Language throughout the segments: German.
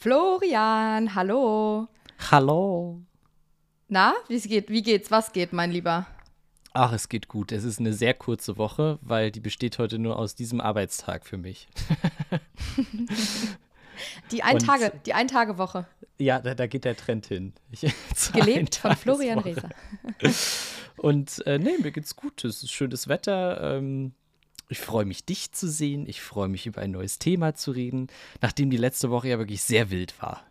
Florian, hallo. Hallo. Na, wie geht, wie geht's? Was geht, mein Lieber? Ach, es geht gut. Es ist eine sehr kurze Woche, weil die besteht heute nur aus diesem Arbeitstag für mich. die Ein-Tage, die Ein-Tage-Woche. Ja, da, da, geht der Trend hin. Ich, Gelebt von Florian Reser. Und äh, nee, mir geht's gut. Es ist schönes Wetter. Ähm, ich freue mich, dich zu sehen. Ich freue mich, über ein neues Thema zu reden, nachdem die letzte Woche ja wirklich sehr wild war.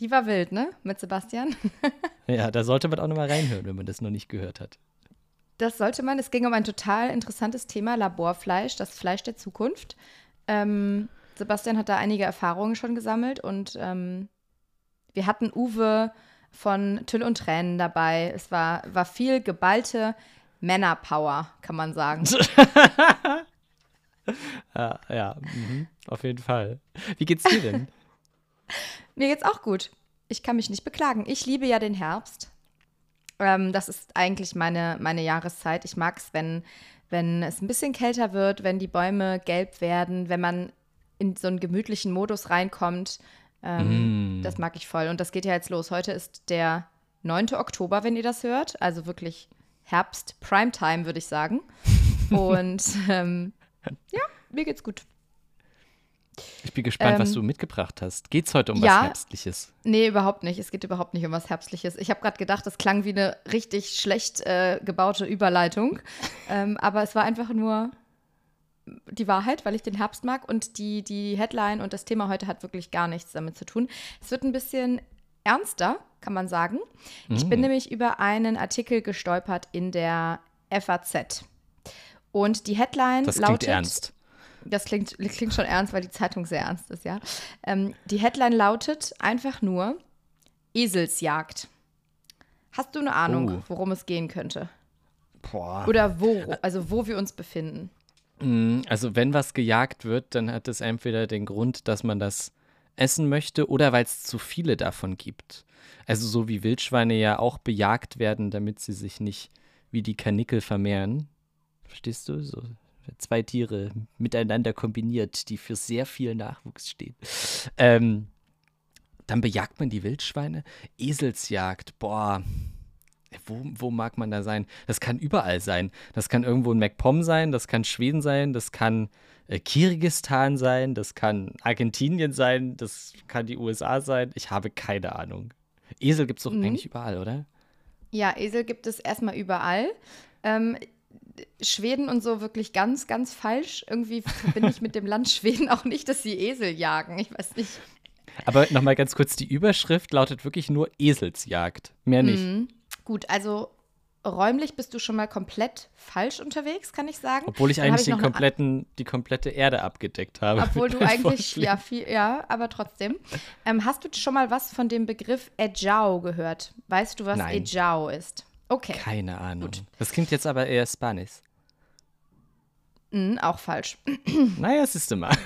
Die war wild, ne? Mit Sebastian. ja, da sollte man auch nochmal reinhören, wenn man das noch nicht gehört hat. Das sollte man. Es ging um ein total interessantes Thema, Laborfleisch, das Fleisch der Zukunft. Ähm, Sebastian hat da einige Erfahrungen schon gesammelt und ähm, wir hatten Uwe von Tüll und Tränen dabei. Es war, war viel geballte Männerpower, kann man sagen. ja, ja mhm, auf jeden Fall. Wie geht's dir denn? Mir geht's auch gut. Ich kann mich nicht beklagen. Ich liebe ja den Herbst. Ähm, das ist eigentlich meine, meine Jahreszeit. Ich mag es, wenn, wenn es ein bisschen kälter wird, wenn die Bäume gelb werden, wenn man in so einen gemütlichen Modus reinkommt. Ähm, mm. Das mag ich voll. Und das geht ja jetzt los. Heute ist der 9. Oktober, wenn ihr das hört. Also wirklich Herbst, Primetime, würde ich sagen. Und ähm, ja, mir geht's gut. Ich bin gespannt, ähm, was du mitgebracht hast. Geht es heute um ja, was Herbstliches? Nee, überhaupt nicht. Es geht überhaupt nicht um was Herbstliches. Ich habe gerade gedacht, das klang wie eine richtig schlecht äh, gebaute Überleitung. ähm, aber es war einfach nur die Wahrheit, weil ich den Herbst mag. Und die, die Headline und das Thema heute hat wirklich gar nichts damit zu tun. Es wird ein bisschen ernster, kann man sagen. Mhm. Ich bin mm. nämlich über einen Artikel gestolpert in der FAZ. Und die Headline das lautet. ernst. Das klingt, klingt schon ernst, weil die Zeitung sehr ernst ist, ja. Ähm, die Headline lautet einfach nur Eselsjagd. Hast du eine Ahnung, oh. worum es gehen könnte? Boah. Oder wo, also wo wir uns befinden? Mm, also wenn was gejagt wird, dann hat es entweder den Grund, dass man das essen möchte oder weil es zu viele davon gibt. Also so wie Wildschweine ja auch bejagt werden, damit sie sich nicht wie die Karnickel vermehren. Verstehst du? So zwei Tiere miteinander kombiniert, die für sehr viel Nachwuchs stehen. Ähm, dann bejagt man die Wildschweine. Eselsjagd, boah. Wo, wo mag man da sein? Das kann überall sein. Das kann irgendwo in MacPom sein, das kann Schweden sein, das kann äh, Kirgistan sein, das kann Argentinien sein, das kann die USA sein. Ich habe keine Ahnung. Esel gibt es doch mhm. eigentlich überall, oder? Ja, Esel gibt es erstmal überall. Ähm, Schweden und so wirklich ganz, ganz falsch. Irgendwie verbinde ich mit dem Land Schweden auch nicht, dass sie Esel jagen. Ich weiß nicht. Aber nochmal ganz kurz, die Überschrift lautet wirklich nur Eselsjagd. Mehr nicht. Mhm. Gut, also räumlich bist du schon mal komplett falsch unterwegs, kann ich sagen. Obwohl ich eigentlich ich den kompletten, die komplette Erde abgedeckt habe. Obwohl du eigentlich, ja, viel, ja, aber trotzdem. Ähm, hast du schon mal was von dem Begriff Ejao gehört? Weißt du, was Nein. Ejao ist? Okay. Keine Ahnung. Gut. Das klingt jetzt aber eher Spanisch. Mm, auch falsch. naja, siehst du mal.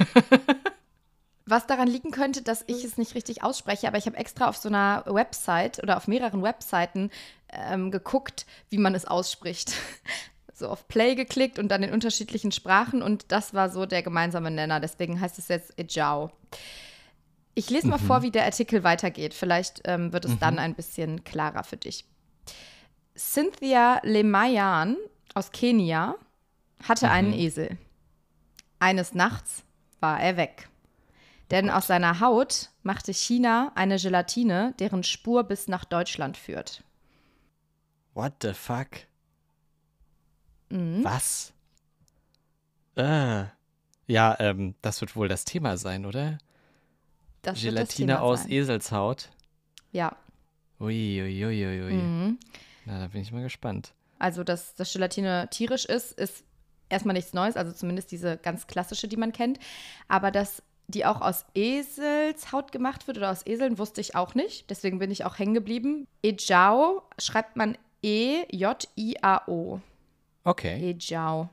Was daran liegen könnte, dass ich es nicht richtig ausspreche, aber ich habe extra auf so einer Website oder auf mehreren Webseiten ähm, geguckt, wie man es ausspricht. so auf Play geklickt und dann in unterschiedlichen Sprachen und das war so der gemeinsame Nenner. Deswegen heißt es jetzt Ejao. Ich lese mal mhm. vor, wie der Artikel weitergeht. Vielleicht ähm, wird es mhm. dann ein bisschen klarer für dich. Cynthia Lemayan aus Kenia hatte mhm. einen Esel. Eines Nachts war er weg. Denn aus seiner Haut machte China eine Gelatine, deren Spur bis nach Deutschland führt. What the fuck? Mhm. Was? Äh. Ja, ähm, das wird wohl das Thema sein, oder? Das Gelatine aus sein. Eselshaut. Ja. Ui, ui, ui, ui, ui. Mhm. Na, da bin ich mal gespannt. Also, dass das Gelatine tierisch ist, ist erstmal nichts Neues, also zumindest diese ganz klassische, die man kennt. Aber dass die auch aus Eselshaut gemacht wird oder aus Eseln, wusste ich auch nicht. Deswegen bin ich auch hängen geblieben. Ejao schreibt man E-J-I-A-O. Okay. Ejao.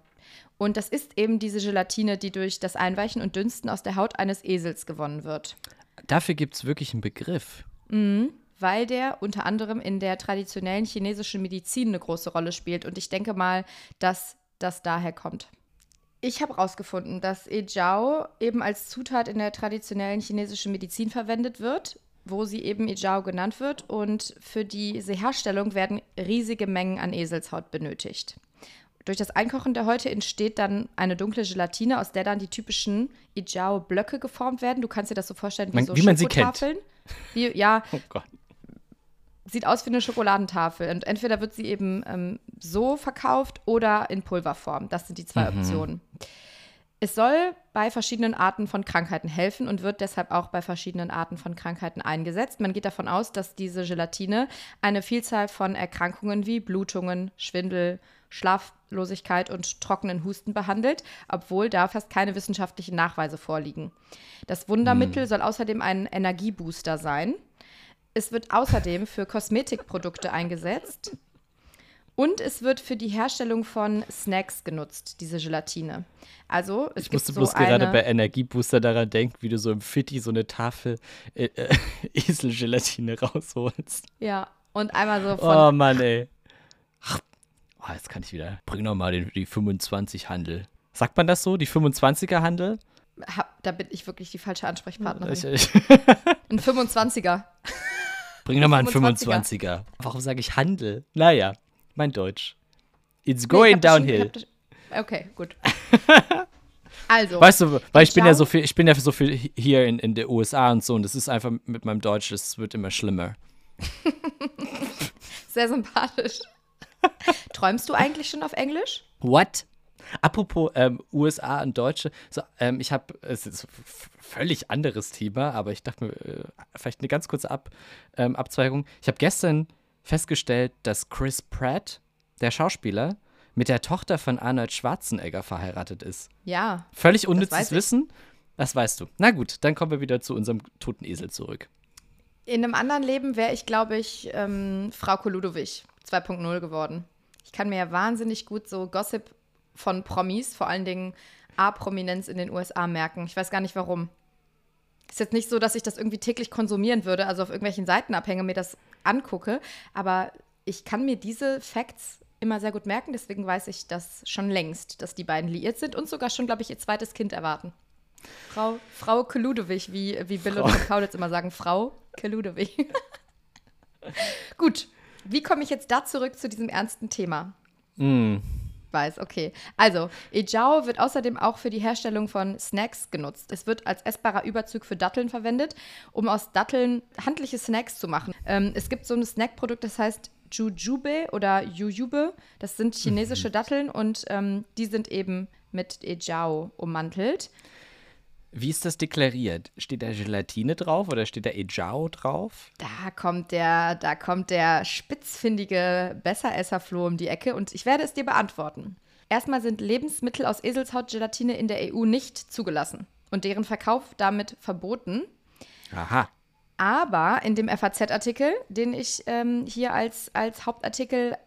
Und das ist eben diese Gelatine, die durch das Einweichen und Dünsten aus der Haut eines Esels gewonnen wird. Dafür gibt es wirklich einen Begriff. Mhm weil der unter anderem in der traditionellen chinesischen Medizin eine große Rolle spielt. Und ich denke mal, dass das daher kommt. Ich habe herausgefunden, dass Ejiao eben als Zutat in der traditionellen chinesischen Medizin verwendet wird, wo sie eben Ejiao genannt wird. Und für diese Herstellung werden riesige Mengen an Eselshaut benötigt. Durch das Einkochen der Häute entsteht dann eine dunkle Gelatine, aus der dann die typischen Ejiao-Blöcke geformt werden. Du kannst dir das so vorstellen wie Man- so wie man sie kennt. Wie, ja, Oh Gott. sieht aus wie eine Schokoladentafel. Und entweder wird sie eben ähm, so verkauft oder in Pulverform. Das sind die zwei Optionen. Es soll bei verschiedenen Arten von Krankheiten helfen und wird deshalb auch bei verschiedenen Arten von Krankheiten eingesetzt. Man geht davon aus, dass diese Gelatine eine Vielzahl von Erkrankungen wie Blutungen, Schwindel, Schlaflosigkeit und trockenen Husten behandelt, obwohl da fast keine wissenschaftlichen Nachweise vorliegen. Das Wundermittel soll außerdem ein Energiebooster sein. Es wird außerdem für Kosmetikprodukte eingesetzt. Und es wird für die Herstellung von Snacks genutzt, diese Gelatine. Also, es Ich musste so bloß gerade bei Energiebooster daran denken, wie du so im Fitti so eine Tafel äh, äh, Eselgelatine rausholst. Ja, und einmal so von. Oh Mann, ey. Oh, jetzt kann ich wieder. Bring doch mal den, die 25 Handel. Sagt man das so? Die 25er Handel? Hab, da bin ich wirklich die falsche Ansprechpartnerin. Ich, ich, Ein 25er. bring doch mal einen 25er. 25er. Warum sage ich Handel? Naja, mein Deutsch. It's Nee, going schon- ich downhill. das- Okay, gut. Also, Weißt du, weil ich bin ja so viel, ich bin ja so viel hier in, in der USA und so und das ist einfach mit meinem Deutsch, das wird immer schlimmer. sehr sympathisch. Träumst du eigentlich schon auf Englisch? What? Apropos ähm, USA und Deutsche, so, ähm, ich habe, es ist ein völlig anderes Thema, aber ich dachte mir, äh, vielleicht eine ganz kurze Ab, ähm, Abzweigung. Ich habe gestern festgestellt, dass Chris Pratt, der Schauspieler, mit der Tochter von Arnold Schwarzenegger verheiratet ist. Ja. Völlig unnützes. Wissen? Das weißt du. Na gut, dann kommen wir wieder zu unserem toten Esel zurück. In einem anderen Leben wäre ich, glaube ich, ähm, Frau Koludowig 2.0 geworden. Ich kann mir ja wahnsinnig gut so Gossip von Promis, vor allen Dingen A-Prominenz in den USA merken. Ich weiß gar nicht warum. Ist jetzt nicht so, dass ich das irgendwie täglich konsumieren würde, also auf irgendwelchen Seiten abhänge, mir das angucke, aber ich kann mir diese Facts immer sehr gut merken, deswegen weiß ich das schon längst, dass die beiden liiert sind und sogar schon, glaube ich, ihr zweites Kind erwarten. Frau, Frau Keludewig, wie, wie Bill und Tom Kaulitz immer sagen, Frau Keludewig. Gut, wie komme ich jetzt da zurück zu diesem ernsten Thema? Mm. Weiß, okay. Also, Ejao wird außerdem auch für die Herstellung von Snacks genutzt. Es wird als essbarer Überzug für Datteln verwendet, um aus Datteln handliche Snacks zu machen. Ähm, es gibt so ein Snackprodukt, das heißt Jujube oder Jujube. Das sind chinesische Datteln und ähm, die sind eben mit Ejao ummantelt. Wie ist das deklariert? Steht da Gelatine drauf oder steht da Ejao drauf? Da kommt der, da kommt der spitzfindige Besseresser-Floh um die Ecke und ich werde es dir beantworten. Erstmal sind Lebensmittel aus Eselshautgelatine in der EU nicht zugelassen und deren Verkauf damit verboten. Aha. Aber in dem FAZ-Artikel, den ich ähm, hier als, als Hauptartikel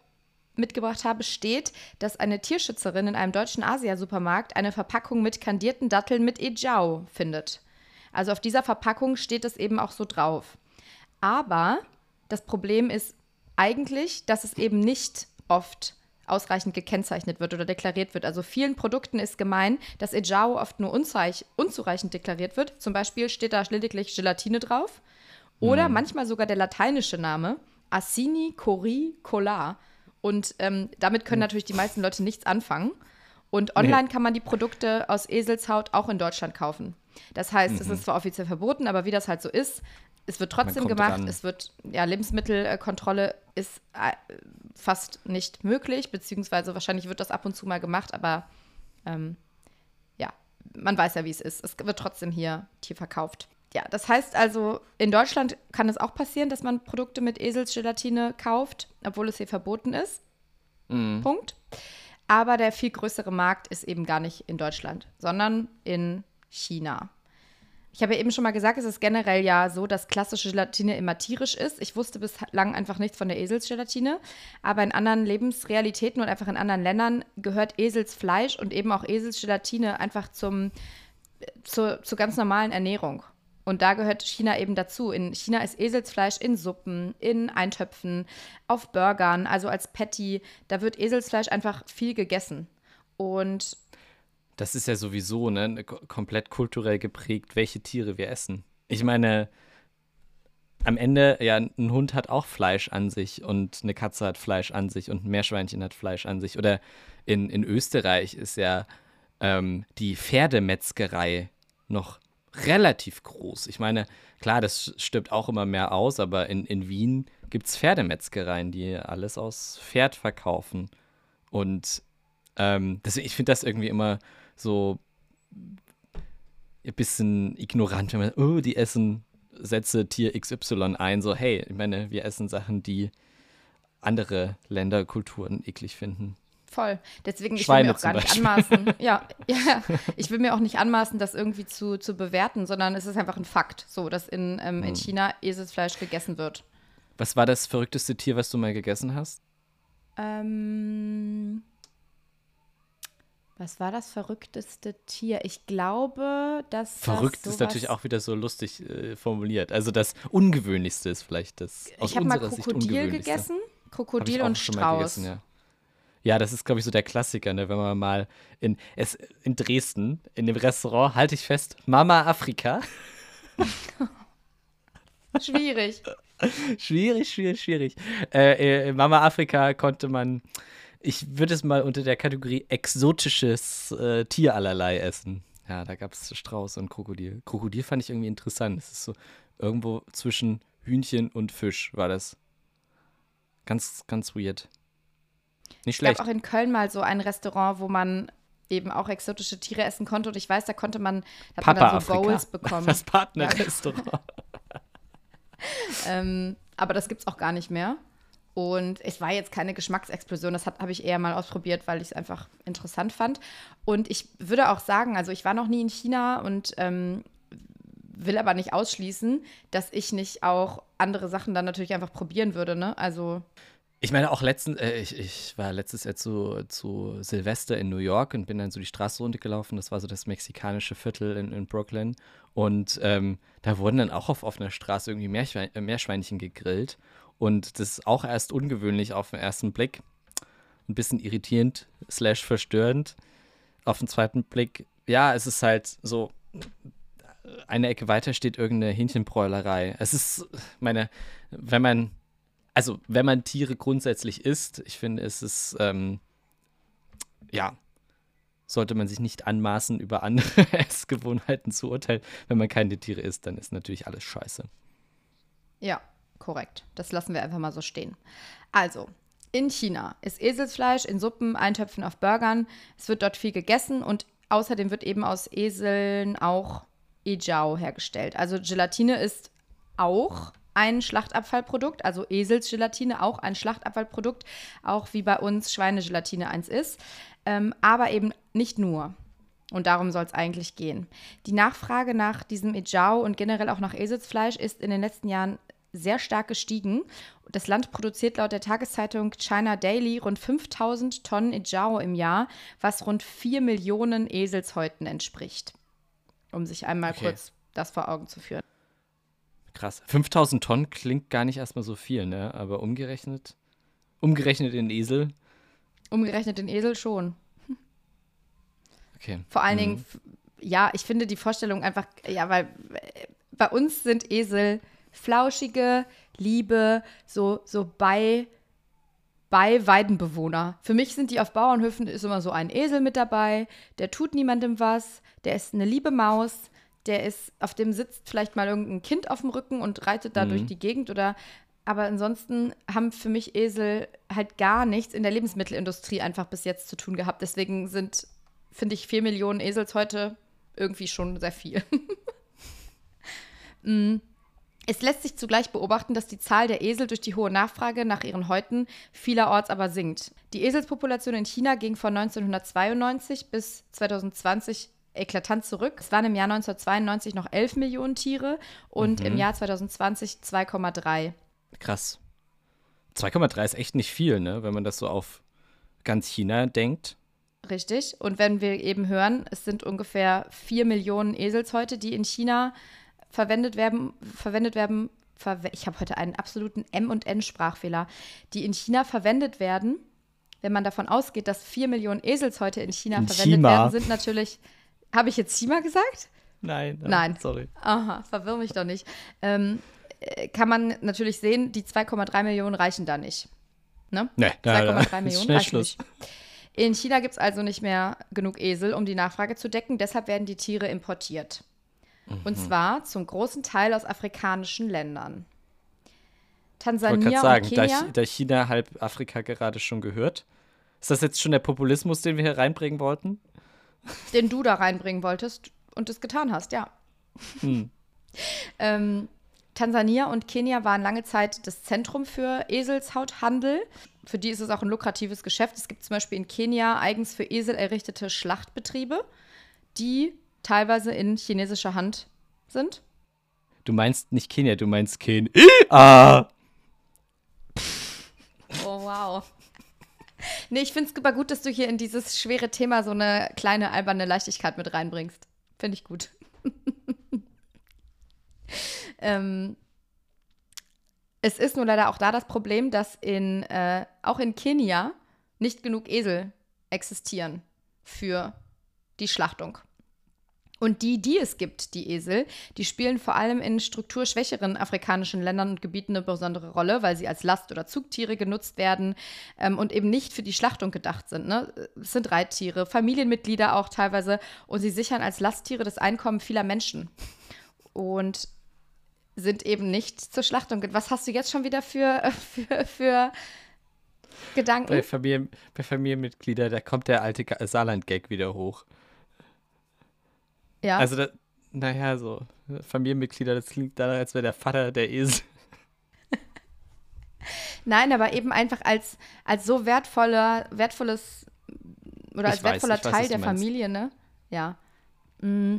mitgebracht habe, steht, dass eine Tierschützerin in einem deutschen Asia-Supermarkt eine Verpackung mit kandierten Datteln mit Ejao findet. Also auf dieser Verpackung steht es eben auch so drauf. Aber das Problem ist eigentlich, dass es eben nicht oft ausreichend gekennzeichnet wird oder deklariert wird. Also vielen Produkten ist gemein, dass Ejao oft nur unzureich unzureichend deklariert wird. Zum Beispiel steht da lediglich Gelatine drauf oder manchmal sogar der lateinische Name Assini cori cola. Und ähm, damit können natürlich die meisten Leute nichts anfangen. Und online kann man die Produkte aus Eselshaut auch in Deutschland kaufen. Das heißt, es ist zwar offiziell verboten, aber wie das halt so ist, es wird trotzdem gemacht. ran. Es wird, ja, Lebensmittelkontrolle ist äh, fast nicht möglich, beziehungsweise wahrscheinlich wird das ab und zu mal gemacht, aber ähm, ja, man weiß ja, wie es ist. Es wird trotzdem hier Tier verkauft. Ja, das heißt also, in Deutschland kann es auch passieren, dass man Produkte mit Eselsgelatine kauft, obwohl es hier verboten ist. Punkt. Aber der viel größere Markt ist eben gar nicht in Deutschland, sondern in China. Ich habe ja eben schon mal gesagt, es ist generell ja so, dass klassische Gelatine immer tierisch ist. Ich wusste bislang einfach nichts von der Eselsgelatine. Aber in anderen Lebensrealitäten und einfach in anderen Ländern gehört Eselsfleisch und eben auch Eselsgelatine einfach zum, zur, zur ganz normalen Ernährung. Und da gehört China eben dazu. In China ist Eselsfleisch in Suppen, in Eintöpfen, auf Burgern, also als Patty. Da wird Eselsfleisch einfach viel gegessen. Und Das ist ja sowieso ne, komplett kulturell geprägt, welche Tiere wir essen. Ich meine, am Ende, ja, ein Hund hat auch Fleisch an sich und eine Katze hat Fleisch an sich und ein Meerschweinchen hat Fleisch an sich. Oder in, in Österreich ist ja ähm, die Pferdemetzgerei noch relativ groß. Ich meine, klar, das stirbt auch immer mehr aus, aber in, in Wien gibt es Pferdemetzgereien, die alles aus Pferd verkaufen. Und ähm, deswegen, ich finde das irgendwie immer so ein bisschen ignorant, wenn man, oh, die essen setze Tier XY ein, so, hey, ich meine, wir essen Sachen, die andere Länder, Kulturen eklig finden. Voll. Deswegen, ich will mir auch gar nicht anmaßen. Ja, ja, ich will mir auch nicht anmaßen, das irgendwie zu, zu bewerten, sondern es ist einfach ein Fakt, so, dass in, ähm, in hm. China Eselsfleisch gegessen wird. Was war das verrückteste Tier, was du mal gegessen hast? Ähm, was war das verrückteste Tier? Ich glaube, dass. Verrückt ist natürlich auch wieder so lustig äh, formuliert. Also das Ungewöhnlichste ist vielleicht das. Aus ich habe mal Krokodil gegessen. Krokodil und Strauß. Gegessen, ja. Ja. das ist, glaube ich, so der Klassiker, ne? wenn man mal in, es, in Dresden, in dem Restaurant, halte ich fest, Mama Afrika. schwierig. schwierig, schwierig, schwierig. Äh, äh, Mama Afrika konnte man ich würde es mal unter der Kategorie exotisches äh, Tier allerlei essen. Ja, da gab es Strauß und Krokodil. Krokodil fand ich irgendwie interessant. Es ist so irgendwo zwischen Hühnchen und Fisch war das. Ganz, ganz weird. Nicht schlecht. Ich gab auch in Köln mal so ein Restaurant, wo man eben auch exotische Tiere essen konnte. Und ich weiß, da konnte man, da Papa man dann so Afrika. Bowls bekommen. Das Partnerrestaurant. ähm, aber das gibt es auch gar nicht mehr. Und es war jetzt keine Geschmacksexplosion, das habe ich eher mal ausprobiert, weil ich es einfach interessant fand. Und ich würde auch sagen, also ich war noch nie in China und ähm, will aber nicht ausschließen, dass ich nicht auch andere Sachen dann natürlich einfach probieren würde. Ne? Also ich meine, auch letztens, äh, ich, ich war letztes Jahr zu, zu Silvester in New York und bin dann so die Straße runtergelaufen. Das war so das mexikanische Viertel in, in Brooklyn. Und ähm, da wurden dann auch auf offener Straße irgendwie Meerschwein, Meerschweinchen gegrillt. Und das ist auch erst ungewöhnlich auf den ersten Blick. Ein bisschen irritierend, slash verstörend. Auf den zweiten Blick, ja, es ist halt so, eine Ecke weiter steht irgendeine Hähnchenbräulerei. Es ist, meine, wenn man, also wenn man Tiere grundsätzlich isst, ich finde, es ist, ähm, ja, sollte man sich nicht anmaßen, über andere Essgewohnheiten zu urteilen. Wenn man keine Tiere isst, dann ist natürlich alles scheiße. Ja, korrekt. Das lassen wir einfach mal so stehen. Also, in China ist Eselsfleisch in Suppen, Eintöpfen auf Burgern. Es wird dort viel gegessen und außerdem wird eben aus Eseln auch Ejiao hergestellt. Also Gelatine ist auch ein Schlachtabfallprodukt, also Eselsgelatine auch ein Schlachtabfallprodukt, auch wie bei uns Schweinegelatine eins ist, ähm, aber eben nicht nur. Und darum soll es eigentlich gehen. Die Nachfrage nach diesem Ejiao und generell auch nach Eselsfleisch ist in den letzten Jahren sehr stark gestiegen. Das Land produziert laut der Tageszeitung China Daily rund 5000 Tonnen Ijao im Jahr, was rund 4 Millionen Eselshäuten entspricht. Um sich einmal okay. kurz das vor Augen zu führen. Krass. 5000 Tonnen klingt gar nicht erstmal so viel, ne? Aber umgerechnet, umgerechnet in Esel. Umgerechnet in Esel schon. Okay. Vor allen mhm. Dingen, ja, ich finde die Vorstellung einfach, ja, weil äh, bei uns sind Esel flauschige Liebe, so, so bei, bei Weidenbewohner. Für mich sind die auf Bauernhöfen ist immer so ein Esel mit dabei, der tut niemandem was, der ist eine liebe Maus, der ist, auf dem sitzt vielleicht mal irgendein Kind auf dem Rücken und reitet da mhm. durch die Gegend oder aber ansonsten haben für mich Esel halt gar nichts in der Lebensmittelindustrie einfach bis jetzt zu tun gehabt. Deswegen sind, finde ich, vier Millionen Esels heute irgendwie schon sehr viel. mm. Es lässt sich zugleich beobachten, dass die Zahl der Esel durch die hohe Nachfrage nach ihren Häuten vielerorts aber sinkt. Die Eselspopulation in China ging von 1992 bis 2020 eklatant zurück. Es waren im Jahr 1992 noch 11 Millionen Tiere und mhm. im Jahr 2020 2,3. Krass. 2,3 ist echt nicht viel, ne? wenn man das so auf ganz China denkt. Richtig. Und wenn wir eben hören, es sind ungefähr 4 Millionen Eselshäute, die in China verwendet werden, verwendet werden, verwe ich habe heute einen absoluten M- und N-Sprachfehler, die in China verwendet werden, wenn man davon ausgeht, dass vier Millionen Eselshäute in China In verwendet China. werden, sind natürlich. Habe ich jetzt Chima gesagt? Nein, Nein. Sorry. Aha, verwirr mich doch nicht. Ähm, äh, kann man natürlich sehen, die 2,3 Millionen reichen da nicht. Ne? Nee, 2,3 Millionen reichen Schluss. nicht. In China gibt es also nicht mehr genug Esel, um die Nachfrage zu decken. Deshalb werden die Tiere importiert. Und Mhm. zwar zum großen Teil aus afrikanischen Ländern. Ich wollte Tansania gerade sagen, und da, Kenia. Chi- da China halb Afrika gerade schon gehört. Ist das jetzt schon der Populismus, den wir hier reinbringen wollten? Den du da reinbringen wolltest und es getan hast, ja. Hm. ähm, Tansania und Kenia waren lange Zeit das Zentrum für Eselshauthandel. Für die ist es auch ein lukratives Geschäft. Es gibt zum Beispiel in Kenia eigens für Esel errichtete Schlachtbetriebe, die teilweise in chinesischer Hand sind. Du meinst nicht Kenia, du meinst Kenia. Ah! Oh, wow. Nee, ich finde es super gut, dass du hier in dieses schwere Thema so eine kleine alberne Leichtigkeit mit reinbringst. Finde ich gut. ähm, es ist nur leider auch da das Problem, dass in, äh, auch in Kenia nicht genug Esel existieren für die Schlachtung. Und die, die es gibt, die Esel, die spielen vor allem in strukturschwächeren afrikanischen Ländern und Gebieten eine besondere Rolle, weil sie als Last- oder Zugtiere genutzt werden ähm, und eben nicht für die Schlachtung gedacht sind. Ne? Es sind Reittiere, Familienmitglieder auch teilweise und sie sichern als Lasttiere das Einkommen vieler Menschen und sind eben nicht zur Schlachtung. Was hast du jetzt schon wieder für, für, für Gedanken? Bei, Familien, bei Familienmitgliedern, da kommt der alte Ga- Saarland-Gag wieder hoch. Ja. Also, da, naja, so Familienmitglieder, das klingt danach, als wäre der Vater der Esel. Nein, aber eben einfach als, als so wertvoller, wertvolles oder als Ich weiß, wertvoller weiß, Teil was der. Familie, ne? Ja. Mm.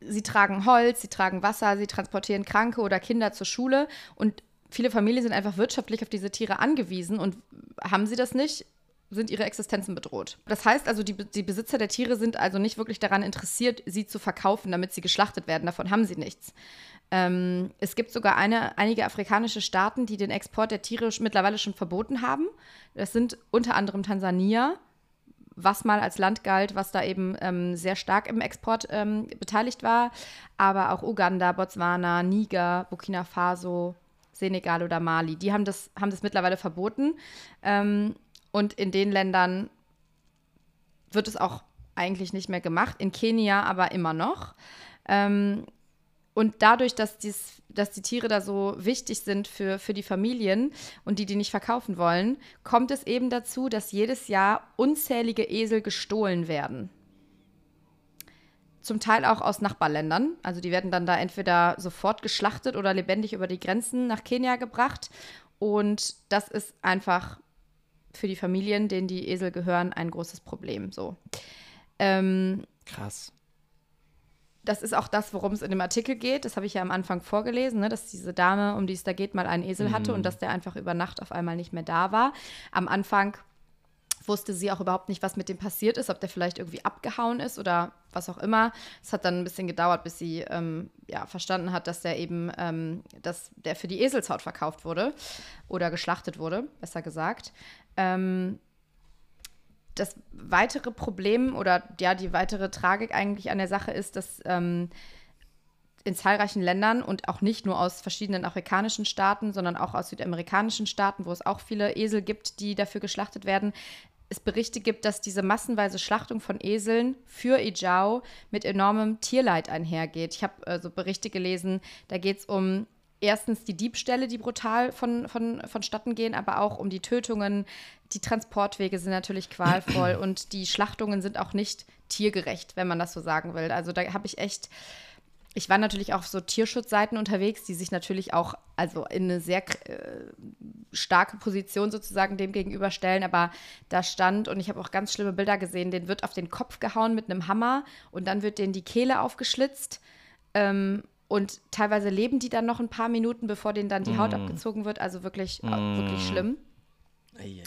Sie tragen Holz, sie tragen Wasser, sie transportieren Kranke oder Kinder zur Schule und viele Familien sind einfach wirtschaftlich auf diese Tiere angewiesen und haben sie das nicht, sind ihre Existenzen bedroht. Das heißt also, die, die Besitzer der Tiere sind also nicht wirklich daran interessiert, sie zu verkaufen, damit sie geschlachtet werden. Davon haben sie nichts. Ähm, es gibt sogar eine, einige afrikanische Staaten, die den Export der Tiere mittlerweile schon verboten haben. Das sind unter anderem Tansania, was mal als Land galt, was da eben ähm, sehr stark im Export ähm, beteiligt war, aber auch Uganda, Botswana, Niger, Burkina Faso, Senegal oder Mali. Die haben das, haben das mittlerweile verboten. Ähm, und in den Ländern wird es auch eigentlich nicht mehr gemacht. In Kenia aber immer noch. Ähm, und dadurch, dass, dies, dass die Tiere da so wichtig sind für, für die Familien und die die nicht verkaufen wollen, kommt es eben dazu, dass jedes Jahr unzählige Esel gestohlen werden. Zum Teil auch aus Nachbarländern. Also die werden dann da entweder sofort geschlachtet oder lebendig über die Grenzen nach Kenia gebracht. Und das ist einfach für die Familien, denen die Esel gehören, ein großes Problem. So. Ähm, Krass. das ist auch das, worum es in dem Artikel geht. Das habe ich ja am Anfang vorgelesen, ne? dass diese Dame, um die es da geht, mal einen Esel hatte und dass der einfach über Nacht auf einmal nicht mehr da war. Am Anfang wusste sie auch überhaupt nicht, was mit dem passiert ist, ob der vielleicht irgendwie abgehauen ist oder was auch immer. Es hat dann ein bisschen gedauert, bis sie ähm, ja, verstanden hat, dass der eben, ähm, dass der für die Eselshaut verkauft wurde oder geschlachtet wurde, besser gesagt. Ähm, das weitere Problem oder ja, die weitere Tragik eigentlich an der Sache ist, dass ähm, in zahlreichen Ländern und auch nicht nur aus verschiedenen afrikanischen Staaten, sondern auch aus südamerikanischen Staaten, wo es auch viele Esel gibt, die dafür geschlachtet werden, es Berichte gibt, dass diese massenweise Schlachtung von Eseln für Ijao mit enormem Tierleid einhergeht. Ich habe äh, so Berichte gelesen, da geht es um erstens die Diebstähle, die brutal von, von, vonstatten gehen, aber auch um die Tötungen. Die Transportwege sind natürlich qualvoll und die Schlachtungen sind auch nicht tiergerecht, wenn man das so sagen will. Also da habe ich echt ich war natürlich auch auf so Tierschutzseiten unterwegs, die sich natürlich auch also in eine sehr äh, starke Position sozusagen dem gegenüberstellen. Aber da stand, und ich habe auch ganz schlimme Bilder gesehen, den wird auf den Kopf gehauen mit einem Hammer und dann wird denen die Kehle aufgeschlitzt. Ähm, und teilweise leben die dann noch ein paar Minuten, bevor denen dann die Haut abgezogen wird. Also wirklich, äh, wirklich schlimm.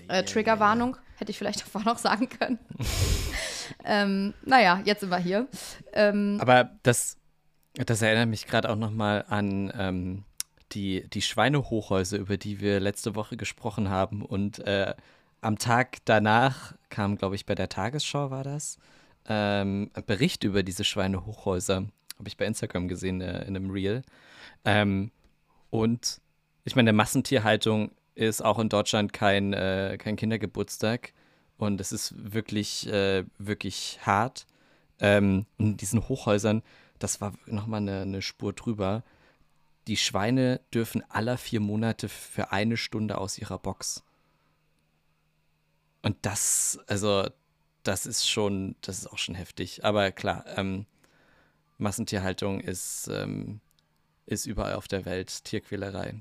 Äh, Triggerwarnung, hätte ich vielleicht davor noch sagen können. ähm, naja, jetzt sind wir hier. Ähm, Aber das, das erinnert mich gerade auch noch mal an ähm, die, die Schweinehochhäuser, über die wir letzte Woche gesprochen haben und äh, am Tag danach kam, glaube ich, bei der Tagesschau war das, ähm, ein Bericht über diese Schweinehochhäuser. Habe ich bei Instagram gesehen äh, in einem Reel. Ähm, und ich meine, Massentierhaltung ist auch in Deutschland kein, äh, kein Kindergeburtstag. Und es ist wirklich, äh, wirklich hart. Ähm, in diesen Hochhäusern, das war nochmal eine, eine Spur drüber. Die Schweine dürfen aller vier Monate für eine Stunde aus ihrer Box. Und das, also, das ist schon, das ist auch schon heftig. Aber klar, ähm, Massentierhaltung ist, ähm, ist überall auf der Welt Tierquälerei.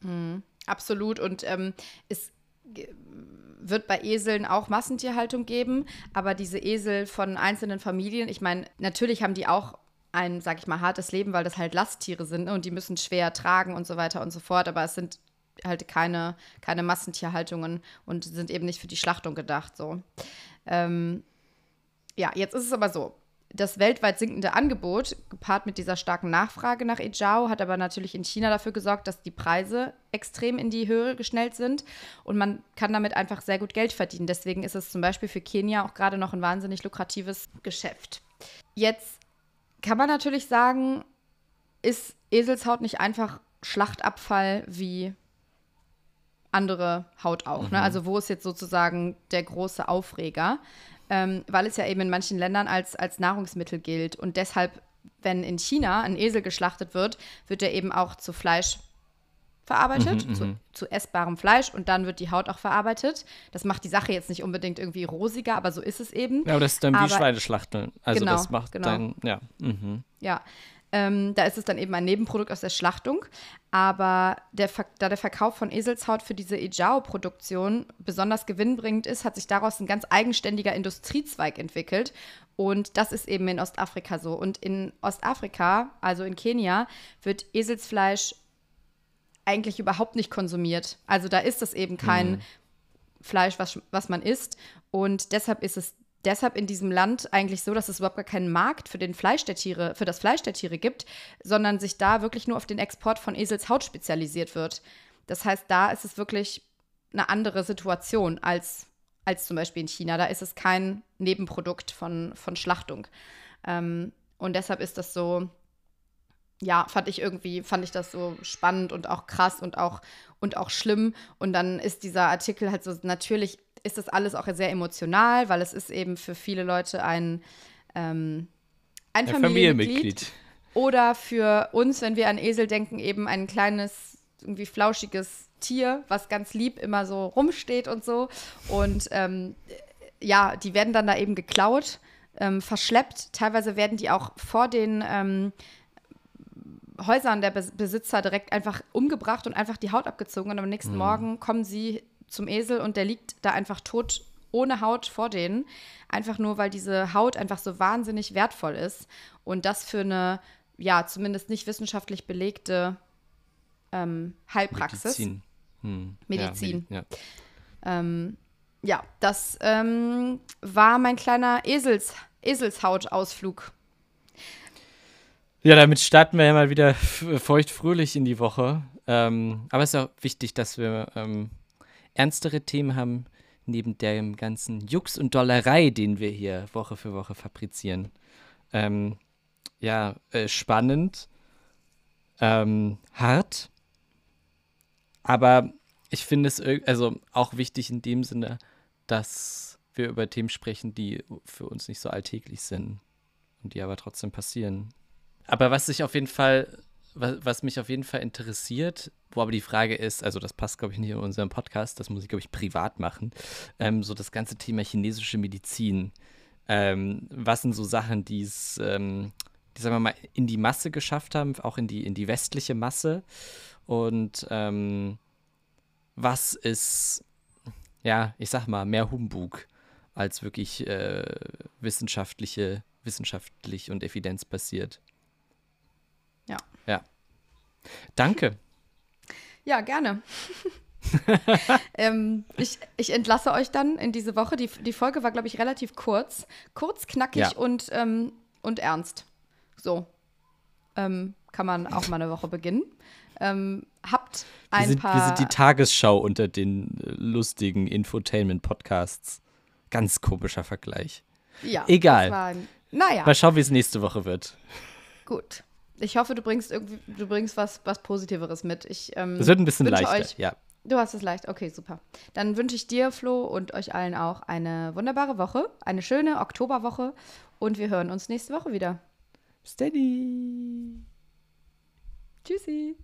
Mhm, absolut. Und ähm, es wird bei Eseln auch Massentierhaltung geben, aber diese Esel von einzelnen Familien, ich meine, natürlich haben die auch ein, sag ich mal, hartes Leben, weil das halt Lasttiere sind ne? und die müssen schwer tragen und so weiter und so fort, aber es sind halt keine, keine Massentierhaltungen und sind eben nicht für die Schlachtung gedacht. So. Ähm, ja, jetzt ist es aber so. Das weltweit sinkende Angebot, gepaart mit dieser starken Nachfrage nach Ejao, hat aber natürlich in China dafür gesorgt, dass die Preise extrem in die Höhe geschnellt sind und man kann damit einfach sehr gut Geld verdienen. Deswegen ist es zum Beispiel für Kenia auch gerade noch ein wahnsinnig lukratives Geschäft. Jetzt kann man natürlich sagen, ist Eselshaut nicht einfach Schlachtabfall wie andere Haut auch. Ne? Mhm. Ne? Also wo ist jetzt sozusagen der große Aufreger? Ähm, weil es ja eben in manchen Ländern als, als Nahrungsmittel gilt. Und deshalb, wenn in China ein Esel geschlachtet wird, wird er eben auch zu Fleisch verarbeitet, mhm, zu, mhm. zu, essbarem Fleisch und dann wird die Haut auch verarbeitet. Das macht die Sache jetzt nicht unbedingt irgendwie rosiger, aber so ist es eben. Ja, aber das ist dann aber, wie Schweineschlachteln. Also genau, das macht genau. dann, ja. Mhm. Ja, ähm, da ist es dann eben ein Nebenprodukt aus der Schlachtung. Aber der, da der Verkauf von Eselshaut für diese Ejao-Produktion besonders gewinnbringend ist, hat sich daraus ein ganz eigenständiger Industriezweig entwickelt. Und das ist eben in Ostafrika so. Und in Ostafrika, also in Kenia, wird Eselsfleisch eigentlich überhaupt nicht konsumiert. Also da ist es eben kein hm. Fleisch, was, was man isst. Und deshalb ist es deshalb in diesem Land eigentlich so, dass es überhaupt gar keinen Markt für den Fleisch der Tiere, für das Fleisch der Tiere gibt, sondern sich da wirklich nur auf den Export von Eselshaut spezialisiert wird. Das heißt, da ist es wirklich eine andere Situation als, als zum Beispiel in China. Da ist es kein Nebenprodukt von, von Schlachtung. Ähm, und deshalb ist das so, ja, fand ich irgendwie, fand ich das so spannend und auch krass und auch, und auch schlimm. Und dann ist dieser Artikel halt so natürlich ist das alles auch sehr emotional, weil es ist eben für viele Leute ein, ähm, ein Familienmitglied. Familienmitglied. Oder für uns, wenn wir an Esel denken, eben ein kleines, irgendwie flauschiges Tier, was ganz lieb immer so rumsteht und so. Und ähm, ja, die werden dann da eben geklaut, ähm, verschleppt. Teilweise werden die auch vor den ähm, Häusern der Besitzer direkt einfach umgebracht und einfach die Haut abgezogen. Und am nächsten mhm. Morgen kommen sie zum Esel und der liegt da einfach tot ohne Haut vor denen. Einfach nur, weil diese Haut einfach so wahnsinnig wertvoll ist. Und das für eine, ja, zumindest nicht wissenschaftlich belegte ähm, Heilpraxis. Medizin. Hm. Medizin. Ja, ja. Ähm, ja das ähm, war mein kleiner Esels, Eselshautausflug. Ja, damit starten wir ja mal wieder feucht-fröhlich in die Woche. Ähm, aber es ist auch wichtig, dass wir ähm, ernstere Themen haben, neben dem ganzen Jux und Dollerei, den wir hier Woche für Woche fabrizieren. Ähm, ja, äh, spannend, ähm, hart, aber ich finde es also auch wichtig in dem Sinne, dass wir über Themen sprechen, die für uns nicht so alltäglich sind und die aber trotzdem passieren. Aber was sich auf jeden Fall was, was mich auf jeden Fall interessiert, wo aber die Frage ist, also das passt, glaube ich, nicht in unserem Podcast, das muss ich, glaube ich, privat machen, ähm, so das ganze Thema chinesische Medizin. Ähm, was sind so Sachen, die es, ähm, die, sagen wir mal, in die Masse geschafft haben, auch in die, in die westliche Masse? Und ähm, was ist, ja, ich sag mal, mehr Humbug als wirklich äh, wissenschaftliche, wissenschaftlich und evidenzbasiert? Ja. Ja. Danke. Ja, gerne. ähm, ich, ich entlasse euch dann in diese Woche. Die, die Folge war, glaube ich, relativ kurz. Kurz, knackig ja. und, ähm, und ernst. So. Ähm, kann man auch mal eine Woche beginnen. Ähm, habt ein wir sind, paar. Wir sind die Tagesschau unter den äh, lustigen Infotainment-Podcasts. Ganz komischer Vergleich. ja, egal. war Naja, Mal schauen, wie es nächste Woche wird. gut. Ich hoffe, du bringst irgendwie, du bringst was, was Positiveres mit. Ich, ähm, Es wird ein bisschen leichter. Euch, ja. Du hast es leicht. Okay, super. Dann wünsche ich dir, Flo, und euch allen auch eine wunderbare Woche, eine schöne Oktoberwoche und wir hören uns nächste Woche wieder. Steady. Tschüssi.